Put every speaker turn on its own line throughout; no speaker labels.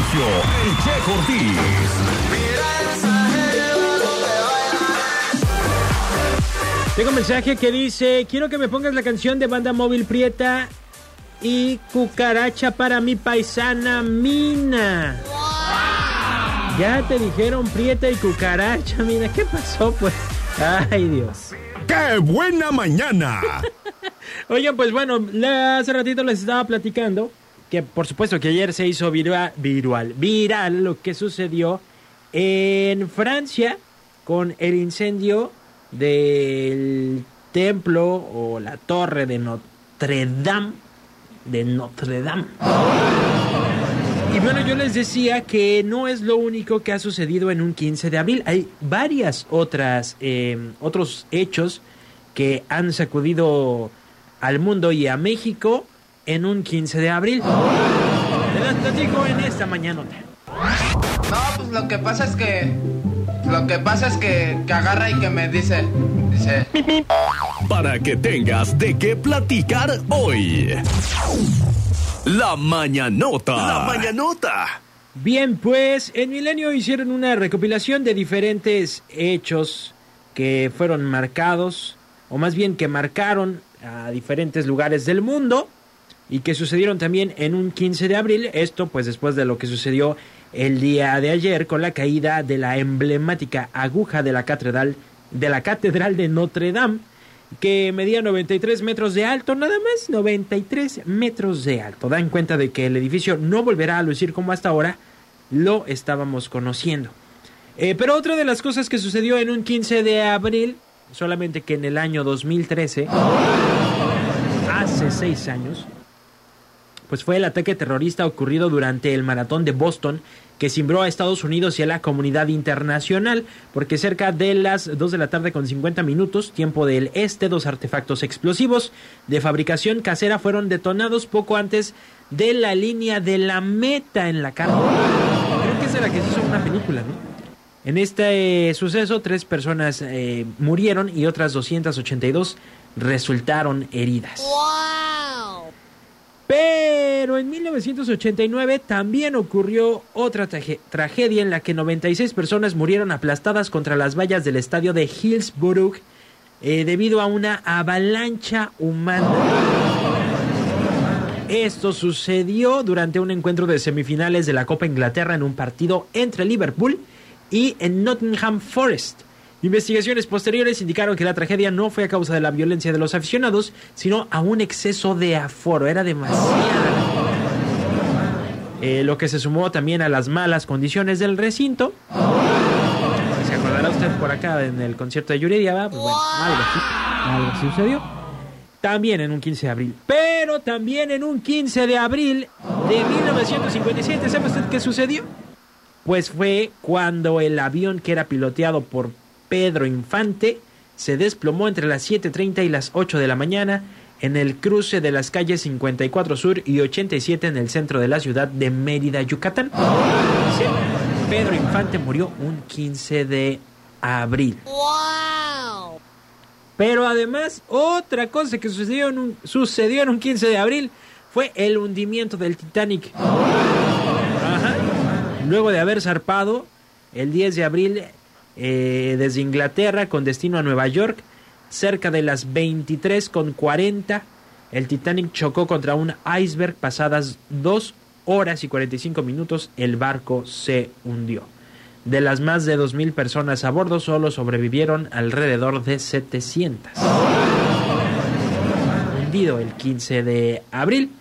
inicio, el Che Ortiz.
Tengo un mensaje que dice, quiero que me pongas la canción de Banda Móvil Prieta y Cucaracha para mi paisana Mina. Ya te dijeron Prieta y Cucaracha, Mina. ¿Qué pasó pues? Ay Dios.
¡Qué buena mañana!
Oigan, pues bueno, hace ratito les estaba platicando que por supuesto que ayer se hizo virua- viral, viral lo que sucedió en Francia con el incendio del templo o la torre de Notre Dame. De Notre Dame. Y bueno, yo les decía que no es lo único que ha sucedido en un 15 de abril. Hay varias otras, eh, otros hechos que han sacudido al mundo y a México en un 15 de abril. Te las platico en esta mañana.
No, pues lo que pasa es que. Lo que pasa es que, que agarra y que me dice. Dice.
Para que tengas de qué platicar hoy. La mañanota. La mañanota.
Bien, pues en Milenio hicieron una recopilación de diferentes hechos que fueron marcados, o más bien que marcaron a diferentes lugares del mundo y que sucedieron también en un 15 de abril. Esto pues después de lo que sucedió el día de ayer con la caída de la emblemática aguja de la catedral de la catedral de Notre Dame que medía 93 metros de alto, nada más 93 metros de alto. Dan cuenta de que el edificio no volverá a lucir como hasta ahora lo estábamos conociendo. Eh, pero otra de las cosas que sucedió en un 15 de abril, solamente que en el año 2013, hace seis años, pues fue el ataque terrorista ocurrido durante el maratón de Boston que cimbró a Estados Unidos y a la comunidad internacional, porque cerca de las 2 de la tarde con 50 minutos, tiempo del este, dos artefactos explosivos de fabricación casera fueron detonados poco antes de la línea de la meta en la carga. Creo que es de la que se hizo una película, ¿no? En este suceso, tres personas eh, murieron y otras 282 resultaron heridas. Pero en 1989 también ocurrió otra tragedia en la que 96 personas murieron aplastadas contra las vallas del estadio de Hillsborough eh, debido a una avalancha humana. Esto sucedió durante un encuentro de semifinales de la Copa Inglaterra en un partido entre Liverpool y Nottingham Forest. Investigaciones posteriores indicaron que la tragedia no fue a causa de la violencia de los aficionados, sino a un exceso de aforo. Era demasiada. Eh, lo que se sumó también a las malas condiciones del recinto. Se acordará usted por acá en el concierto de Yuridia, ¿va? pues bueno, algo así, algo así sucedió. También en un 15 de abril. Pero también en un 15 de abril de 1957, ¿sabe usted qué sucedió? Pues fue cuando el avión que era piloteado por Pedro Infante se desplomó entre las 7.30 y las 8 de la mañana en el cruce de las calles 54 Sur y 87 en el centro de la ciudad de Mérida, Yucatán. Pedro Infante murió un 15 de abril. Pero además, otra cosa que sucedió en un, sucedió en un 15 de abril fue el hundimiento del Titanic. Ajá. Luego de haber zarpado el 10 de abril eh, desde Inglaterra con destino a Nueva York, cerca de las 23 con 40, el Titanic chocó contra un iceberg pasadas 2 horas y 45 minutos, el barco se hundió. De las más de 2.000 personas a bordo, solo sobrevivieron alrededor de 700. Hundido el 15 de abril.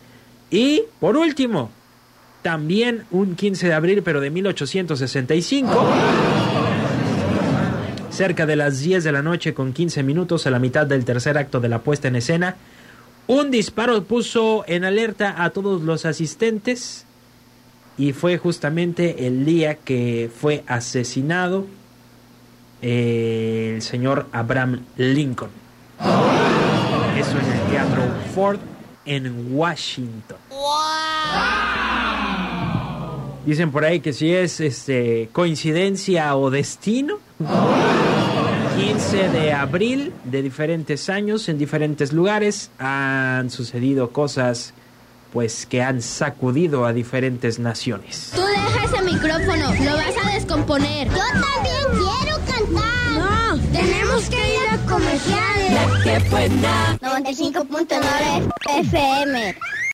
Y, por último, también un 15 de abril, pero de 1865. Cerca de las 10 de la noche con 15 minutos a la mitad del tercer acto de la puesta en escena, un disparo puso en alerta a todos los asistentes y fue justamente el día que fue asesinado eh, el señor Abraham Lincoln. Eso en el Teatro Ford en Washington. Dicen por ahí que si es este coincidencia o destino. 15 de abril de diferentes años en diferentes lugares han sucedido cosas pues que han sacudido a diferentes naciones.
Tú deja ese micrófono, lo vas a descomponer.
Yo también quiero cantar.
No, tenemos que ir a comerciales.
La que buena. 95.9 FM.